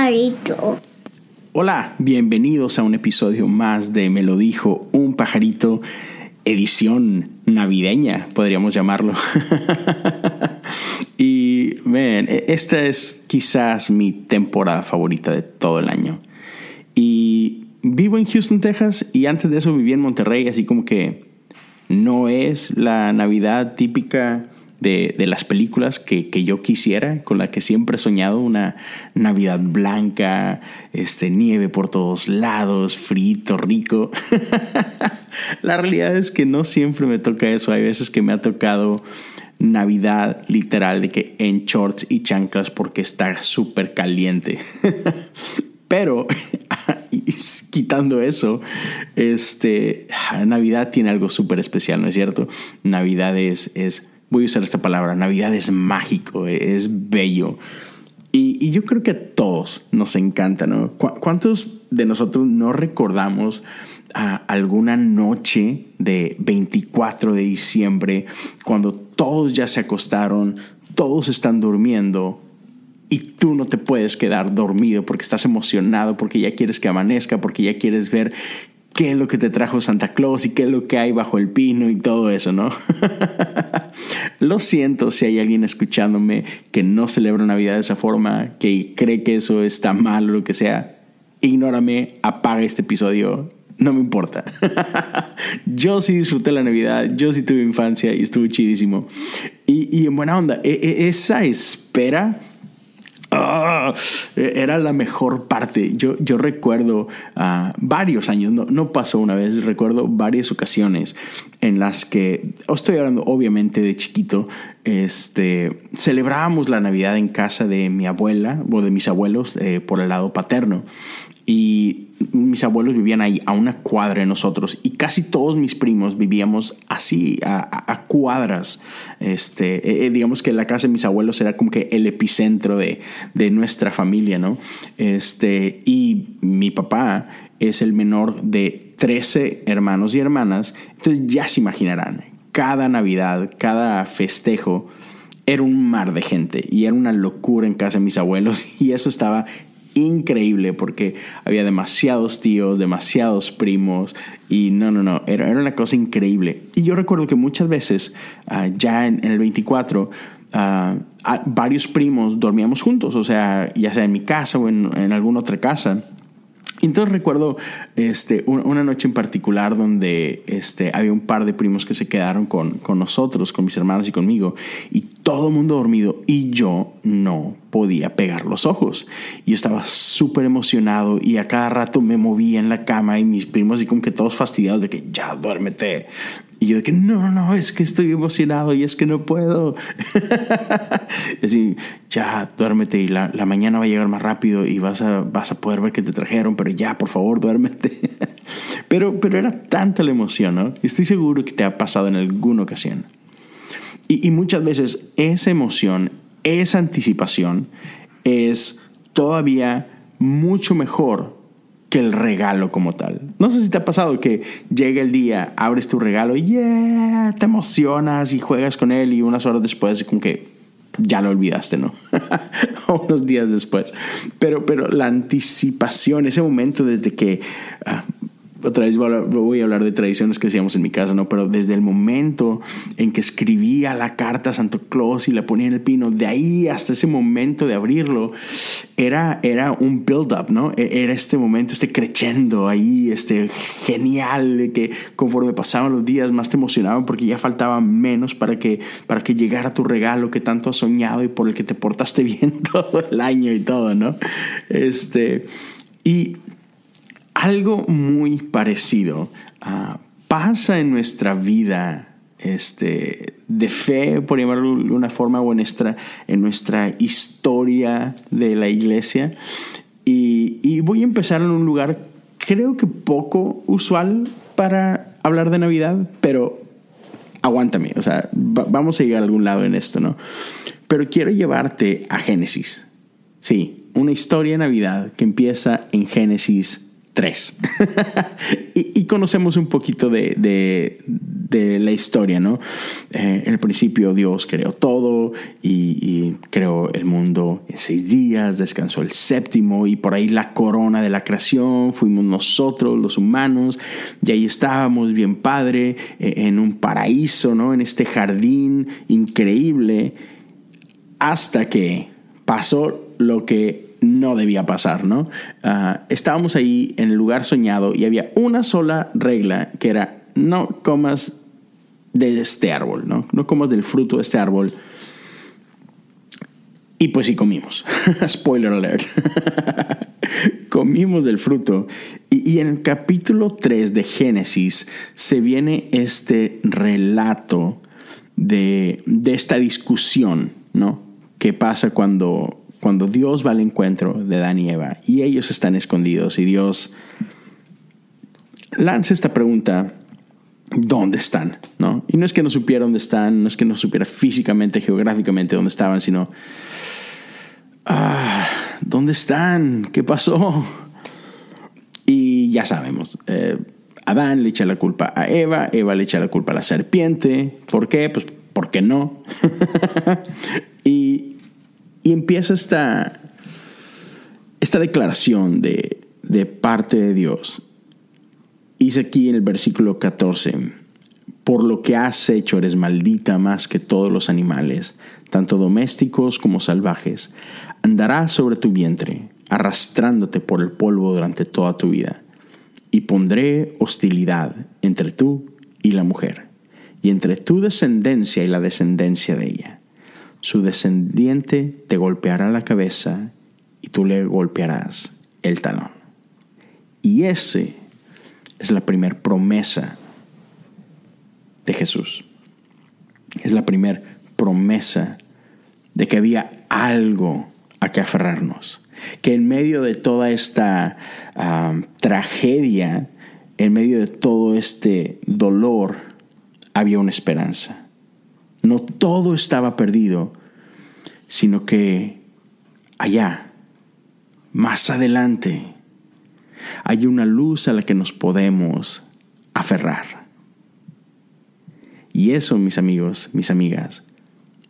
pajarito. Hola, bienvenidos a un episodio más de Me lo dijo un pajarito, edición navideña, podríamos llamarlo. y, ven, esta es quizás mi temporada favorita de todo el año. Y vivo en Houston, Texas, y antes de eso viví en Monterrey, así como que no es la Navidad típica de, las películas que, yo quisiera, con la que siempre he soñado, una Navidad blanca, este, nieve por todos lados, frito, rico. la realidad es que no siempre me toca eso, hay veces que me ha tocado Navidad literal de que en shorts y chanclas porque está súper caliente. Pero quitando eso, este, Navidad tiene algo súper especial, ¿no es cierto? Navidad es, voy a usar esta palabra, Navidad es mágico, es bello. Y, yo creo que a todos nos encanta, ¿no? ¿Cuántos de nosotros no recordamos alguna noche de 24 de diciembre cuando todos ya se acostaron, todos están durmiendo, y tú no te puedes quedar dormido porque estás emocionado, porque ya quieres que amanezca, porque ya quieres ver qué es lo que te trajo Santa Claus y qué es lo que hay bajo el pino y todo eso, ¿no? lo siento si hay alguien escuchándome que no celebra Navidad de esa forma, que cree que eso está mal o lo que sea. Ignórame, apaga este episodio, no me importa. yo sí disfruté la Navidad, yo sí tuve infancia y estuvo chidísimo. Y, y en buena onda, e, e, esa espera Ah, era la mejor parte. Yo, yo recuerdo uh, varios años, no, no, pasó una vez, recuerdo varias ocasiones en las que, estoy hablando obviamente de chiquito, este, celebrábamos la Navidad en casa de mi abuela o de mis abuelos eh, por el lado paterno. Y mis abuelos vivían ahí a una cuadra de nosotros y casi todos mis primos vivíamos así, a, cuadras. Este, eh, eh, digamos que la casa de mis abuelos era como que el epicentro de, de, nuestra familia, ¿no? Este, y mi papá es el menor de 13 hermanos y hermanas, entonces ya se imaginarán, cada Navidad, cada festejo, era un mar de gente y era una locura en casa de mis abuelos y eso estaba increíble porque había demasiados tíos, demasiados primos y no, no, no, era, era una cosa increíble. Y yo recuerdo que muchas veces, ah, ya en, el 24, ah, varios primos dormíamos juntos, o sea, ya sea en mi casa o en, en alguna otra casa. Entonces recuerdo este, una noche en particular donde este, había un par de primos que se quedaron con, con nosotros, con mis hermanos y conmigo, y todo el mundo dormido y yo no podía pegar los ojos. Yo estaba súper emocionado y a cada rato me movía en la cama y mis primos y como que todos fastidiados de que ya duérmete, y yo de que no, no, es que estoy emocionado y es que no puedo. Así, ya duérmete y la, la, mañana va a llegar más rápido y vas a, vas a poder ver que te trajeron, pero ya, por favor, duérmete. pero, pero era tanta la emoción, ¿no? Estoy seguro que te ha pasado en alguna ocasión. Y, y muchas veces esa emoción, esa anticipación es todavía mucho mejor que el regalo como tal. No sé si te ha pasado que llega el día, abres tu regalo y yeah, te emocionas y juegas con él y unas horas después como que ya lo olvidaste, ¿no? unos días después. Pero, pero la anticipación, ese momento desde que ah, otra vez voy a hablar de tradiciones que hacíamos en mi casa, ¿no? Pero desde el momento en que escribía la carta a Santo Claus y la ponía en el pino, de ahí hasta ese momento de abrirlo, era, era un build-up, ¿no? E, era este momento, este crescendo ahí, este genial, que conforme pasaban los días más te emocionaban porque ya faltaba menos para que, para que llegara tu regalo que tanto has soñado y por el que te portaste bien todo el año y todo, ¿no? Este, y algo muy parecido ah, pasa en nuestra vida este, de fe, por llamarlo de una forma, o en nuestra, en nuestra historia de la iglesia. Y, voy a empezar en un lugar, creo que poco usual para hablar de Navidad, pero aguántame, o sea, vamos a llegar a algún lado en esto, ¿no? Pero quiero llevarte a Génesis. Sí, una historia de Navidad que empieza en Génesis tres. y, conocemos un poquito de, de, la historia, ¿no? Eh, en el principio Dios creó todo y, creó el mundo en seis días, descansó el séptimo y por ahí la corona de la creación fuimos nosotros, los humanos, y ahí estábamos bien padre, eh, en un paraíso, ¿no? En este jardín increíble, hasta que pasó lo que no debía pasar, ¿no? Ah, estábamos ahí en el lugar soñado y había una sola regla que era no comas de este árbol, ¿no? No comas del fruto de este árbol. Y pues sí comimos. Spoiler alert. comimos del fruto. Y, y, en el capítulo 3 de Génesis se viene este relato de, de esta discusión, ¿no? ¿Qué pasa cuando cuando Dios va al encuentro de Dan y Eva y ellos están escondidos y Dios lanza esta pregunta, ¿dónde están? ¿No? Y no es que no supiera dónde están, no es que no supiera físicamente, geográficamente dónde estaban, sino, ah, ¿dónde están? ¿Qué pasó? Y ya sabemos, eh, Adán le echa la culpa a Eva, Eva le echa la culpa a la serpiente. ¿Por qué? Pues porque no. y y empieza esta, esta declaración de, de parte de Dios. Dice aquí en el versículo 14, por lo que has hecho eres maldita más que todos los animales, tanto domésticos como salvajes. Andarás sobre tu vientre, arrastrándote por el polvo durante toda tu vida. Y pondré hostilidad entre tú y la mujer, y entre tu descendencia y la descendencia de ella su descendiente te golpeará la cabeza y tú le golpearás el talón. Y ese es la primera promesa de Jesús. Es la primera promesa de que había algo a que aferrarnos. Que en medio de toda esta ah, tragedia, en medio de todo este dolor, había una esperanza. No todo estaba perdido, sino que allá, más adelante, hay una luz a la que nos podemos aferrar. Y eso, mis amigos, mis amigas,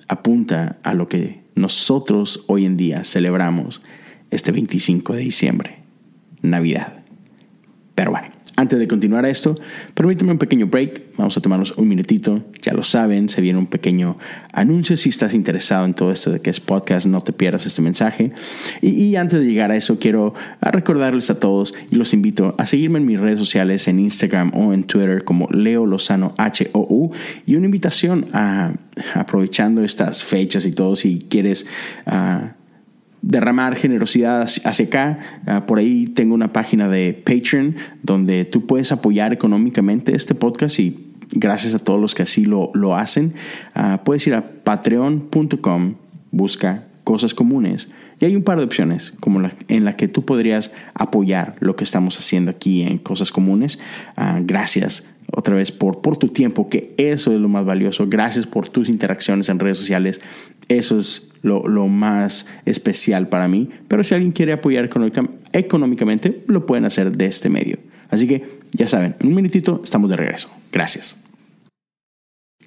apunta a lo que nosotros hoy en día celebramos este 25 de diciembre, Navidad. Pero bueno, antes de continuar esto, permíteme un pequeño break. Vamos a tomarnos un minutito. Ya lo saben, se viene un pequeño anuncio. Si estás interesado en todo esto de que es podcast, no te pierdas este mensaje. Y, antes de llegar a eso, quiero recordarles a todos y los invito a seguirme en mis redes sociales, en Instagram o en Twitter como Leo Lozano H-O-U. Y una invitación a, aprovechando estas fechas y todo, si quieres... Uh, derramar generosidad hacia acá. Ah, por ahí tengo una página de Patreon donde tú puedes apoyar económicamente este podcast y gracias a todos los que así lo, lo hacen. Ah, puedes ir a patreon.com, busca cosas comunes y hay un par de opciones como en la que tú podrías apoyar lo que estamos haciendo aquí en Cosas Comunes. Ah, gracias otra vez por, por tu tiempo, que eso es lo más valioso. Gracias por tus interacciones en redes sociales. Eso es lo, más especial para mí. Pero si alguien quiere apoyar económicamente, lo pueden hacer de este medio. Así que ya saben, en un minutito estamos de regreso. Gracias.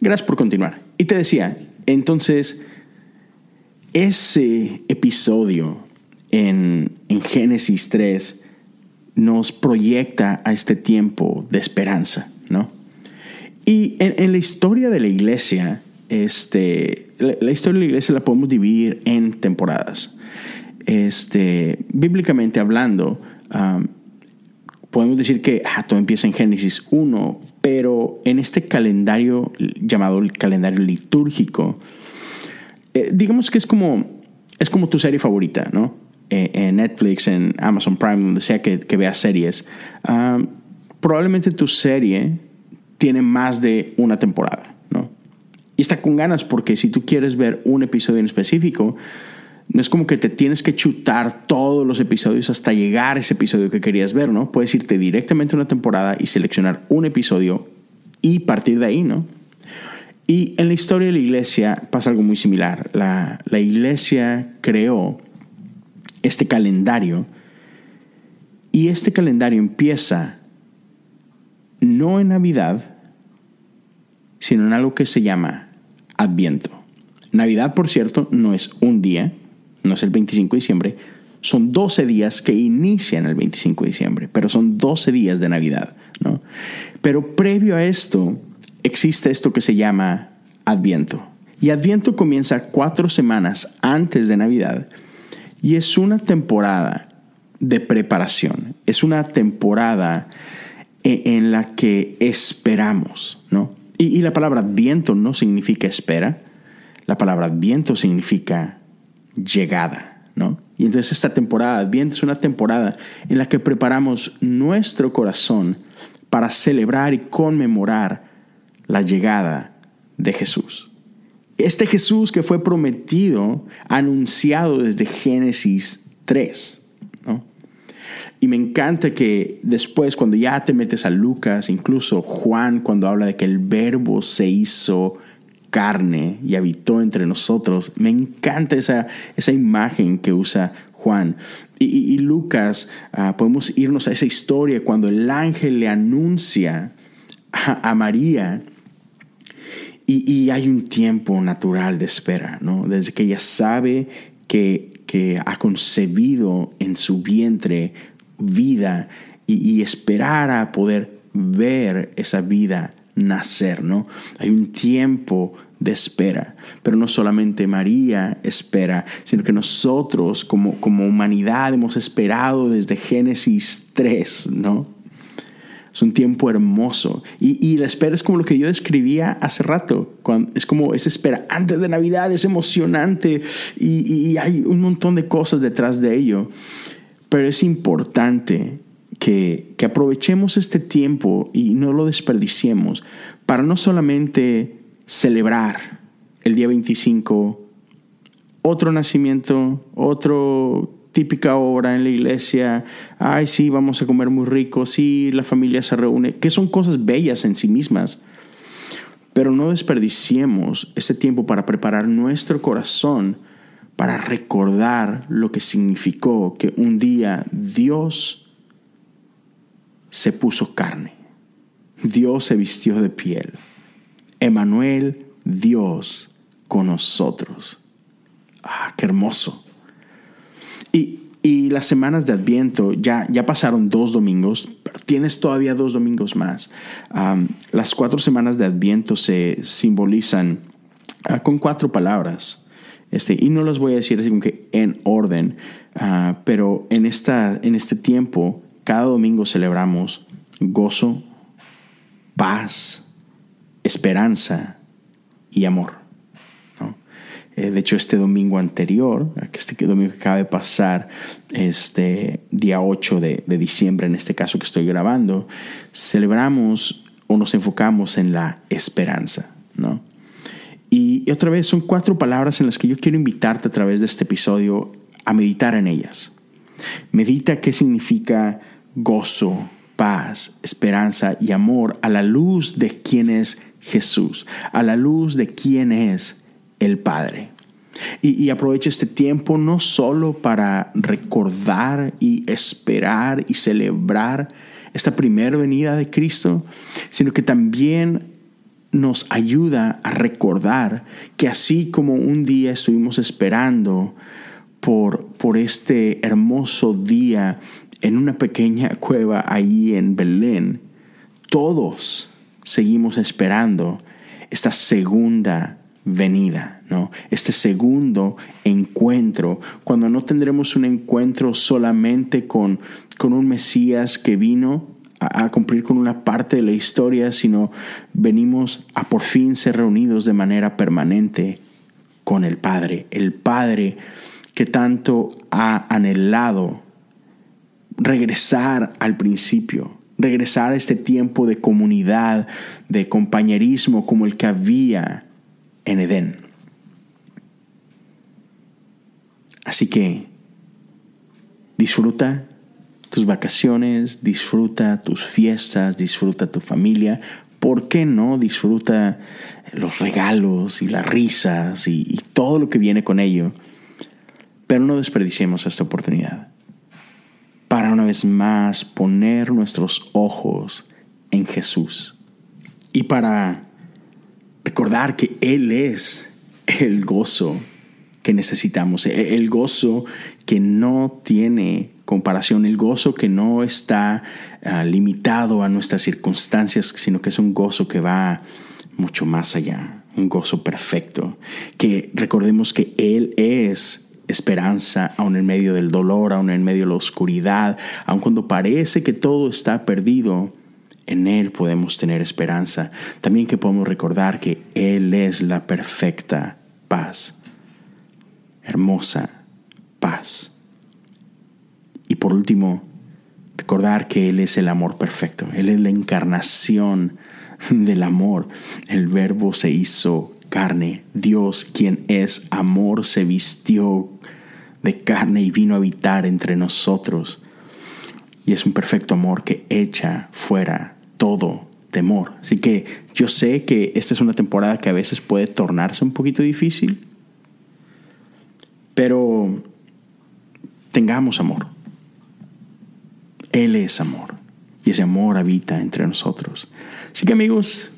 Gracias por continuar. Y te decía, entonces, ese episodio en, en Génesis 3 nos proyecta a este tiempo de esperanza, ¿no? Y en, en la historia de la iglesia, este, la, historia de la iglesia la podemos dividir en temporadas. Este, bíblicamente hablando, podemos decir que ah, todo empieza en Génesis 1, pero en este calendario llamado el calendario litúrgico, eh, digamos que es como, es como tu serie favorita, ¿no? Eh, en Netflix, en Amazon Prime, donde sea que, veas series, probablemente tu serie tiene más de una temporada. Está con ganas porque si tú quieres ver un episodio en específico, no es como que te tienes que chutar todos los episodios hasta llegar a ese episodio que querías ver, ¿no? Puedes irte directamente a una temporada y seleccionar un episodio y partir de ahí, ¿no? Y en la historia de la iglesia pasa algo muy similar. La, la iglesia creó este calendario Y este calendario empieza no en Navidad, sino en algo que se llama Adviento. Navidad, por cierto, no es un día, no es el 25 de diciembre, son 12 días que inician el 25 de diciembre, pero son 12 días de Navidad, ¿no? Pero previo a esto existe esto que se llama Adviento. Y Adviento comienza cuatro semanas antes de Navidad y es una temporada de preparación, es una temporada e, en la que esperamos, ¿no? Y, la palabra Adviento no significa espera, la palabra Adviento significa llegada, ¿no? Y entonces esta temporada Adviento es una temporada en la que preparamos nuestro corazón para celebrar y conmemorar la llegada de Jesús. Este Jesús que fue prometido, anunciado desde Génesis 3. Y me encanta que después, cuando ya te metes a Lucas, incluso Juan, cuando habla de que el verbo se hizo carne y habitó entre nosotros, me encanta esa, esa imagen que usa Juan. Y, Lucas, ah, podemos irnos a esa historia cuando el ángel le anuncia a, María y, hay un tiempo natural de espera, ¿no? Desde que ella sabe que, que ha concebido en su vientre vida y, esperar a poder ver esa vida nacer, ¿no? Hay un tiempo de espera, pero no solamente María espera, sino que nosotros como, como humanidad hemos esperado desde Génesis 3, ¿no? Es un tiempo hermoso. Y, la espera es como lo que yo describía hace rato. Cuando, es como esa espera antes de Navidad, es emocionante y, y hay un montón de cosas detrás de ello. Pero es importante que, que aprovechemos este tiempo y no lo desperdiciemos para no solamente celebrar el día 25 otro nacimiento, otro típica obra en la iglesia, ay sí, vamos a comer muy rico, sí, la familia se reúne, que son cosas bellas en sí mismas. Pero no desperdiciemos este tiempo para preparar nuestro corazón para recordar lo que significó que un día Dios se puso carne. Dios se vistió de piel. Emanuel, Dios con nosotros. Ah, qué hermoso. Y, las semanas de Adviento, ya, ya pasaron dos domingos, pero tienes todavía dos domingos más. las cuatro semanas de Adviento se simbolizan ah, con cuatro palabras. Este, y no las voy a decir así como que en orden, ah, pero en, esta, en este tiempo, cada domingo celebramos gozo, paz, esperanza y amor. Eh, de hecho, este domingo anterior, este domingo que acaba de pasar, este día 8 de, de diciembre, en este caso que estoy grabando, celebramos o nos enfocamos en la esperanza. ¿no? Y, otra vez son cuatro palabras en las que yo quiero invitarte a través de este episodio a meditar en ellas. Medita qué significa gozo, paz, esperanza y amor a la luz de quién es Jesús, a la luz de quién es el Padre. Y, y, este tiempo no solo para recordar y esperar y celebrar esta primera venida de Cristo, sino que también nos ayuda a recordar que así como un día estuvimos esperando por, por este hermoso día en una pequeña cueva ahí en Belén, todos seguimos esperando esta segunda venida, ¿no? Este segundo encuentro, cuando no tendremos un encuentro solamente con, con un Mesías que vino a, cumplir con una parte de la historia, sino venimos a por fin ser reunidos de manera permanente con el Padre, el Padre que tanto ha anhelado regresar al principio, regresar a este tiempo de comunidad, de compañerismo como el que había en Edén. Así que disfruta tus vacaciones, disfruta tus fiestas, disfruta tu familia. ¿Por qué no disfruta los regalos y las risas y, todo lo que viene con ello? Pero no desperdiciemos esta oportunidad para una vez más poner nuestros ojos en Jesús y para recordar que Él es el gozo que necesitamos, el gozo que no tiene comparación, el gozo que no está ah, limitado a nuestras circunstancias, sino que es un gozo que va mucho más allá, un gozo perfecto, que recordemos que Él es esperanza aun en medio del dolor, aun en medio de la oscuridad, aun cuando parece que todo está perdido, en Él podemos tener esperanza. También que podemos recordar que Él es la perfecta paz, hermosa paz. Y por último, recordar que Él es el amor perfecto, Él es la encarnación del amor. El verbo se hizo carne, Dios quien es amor se vistió de carne y vino a habitar entre nosotros. Y es un perfecto amor que echa fuera todo temor. Así que yo sé que esta es una temporada que a veces puede tornarse un poquito difícil, pero tengamos amor. Él es amor y ese amor habita entre nosotros. Así que amigos,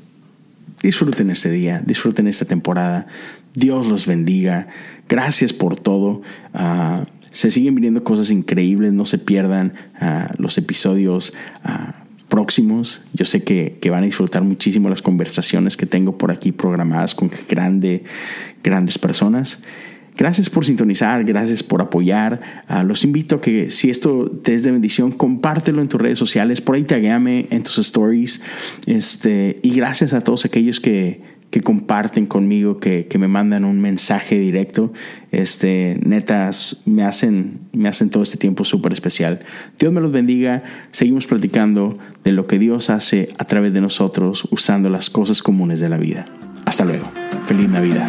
disfruten este día, disfruten esta temporada. Dios los bendiga. Gracias por todo. Ah, se siguen viniendo cosas increíbles. No se pierdan ah, los episodios ah, próximos. Yo sé que, que, van a disfrutar muchísimo las conversaciones que tengo por aquí programadas con grande, grandes personas. Gracias por sintonizar, gracias por apoyar. Ah, los invito a que si esto te es de bendición, compártelo en tus redes sociales, por ahí taguéame en tus stories. Este, y gracias a todos aquellos que, que comparten conmigo, que, que, me mandan un mensaje directo. Este, netas, me hacen, me hacen todo este tiempo súper especial. Dios me los bendiga. Seguimos platicando de lo que Dios hace a través de nosotros usando las cosas comunes de la vida. Hasta luego. Feliz Navidad.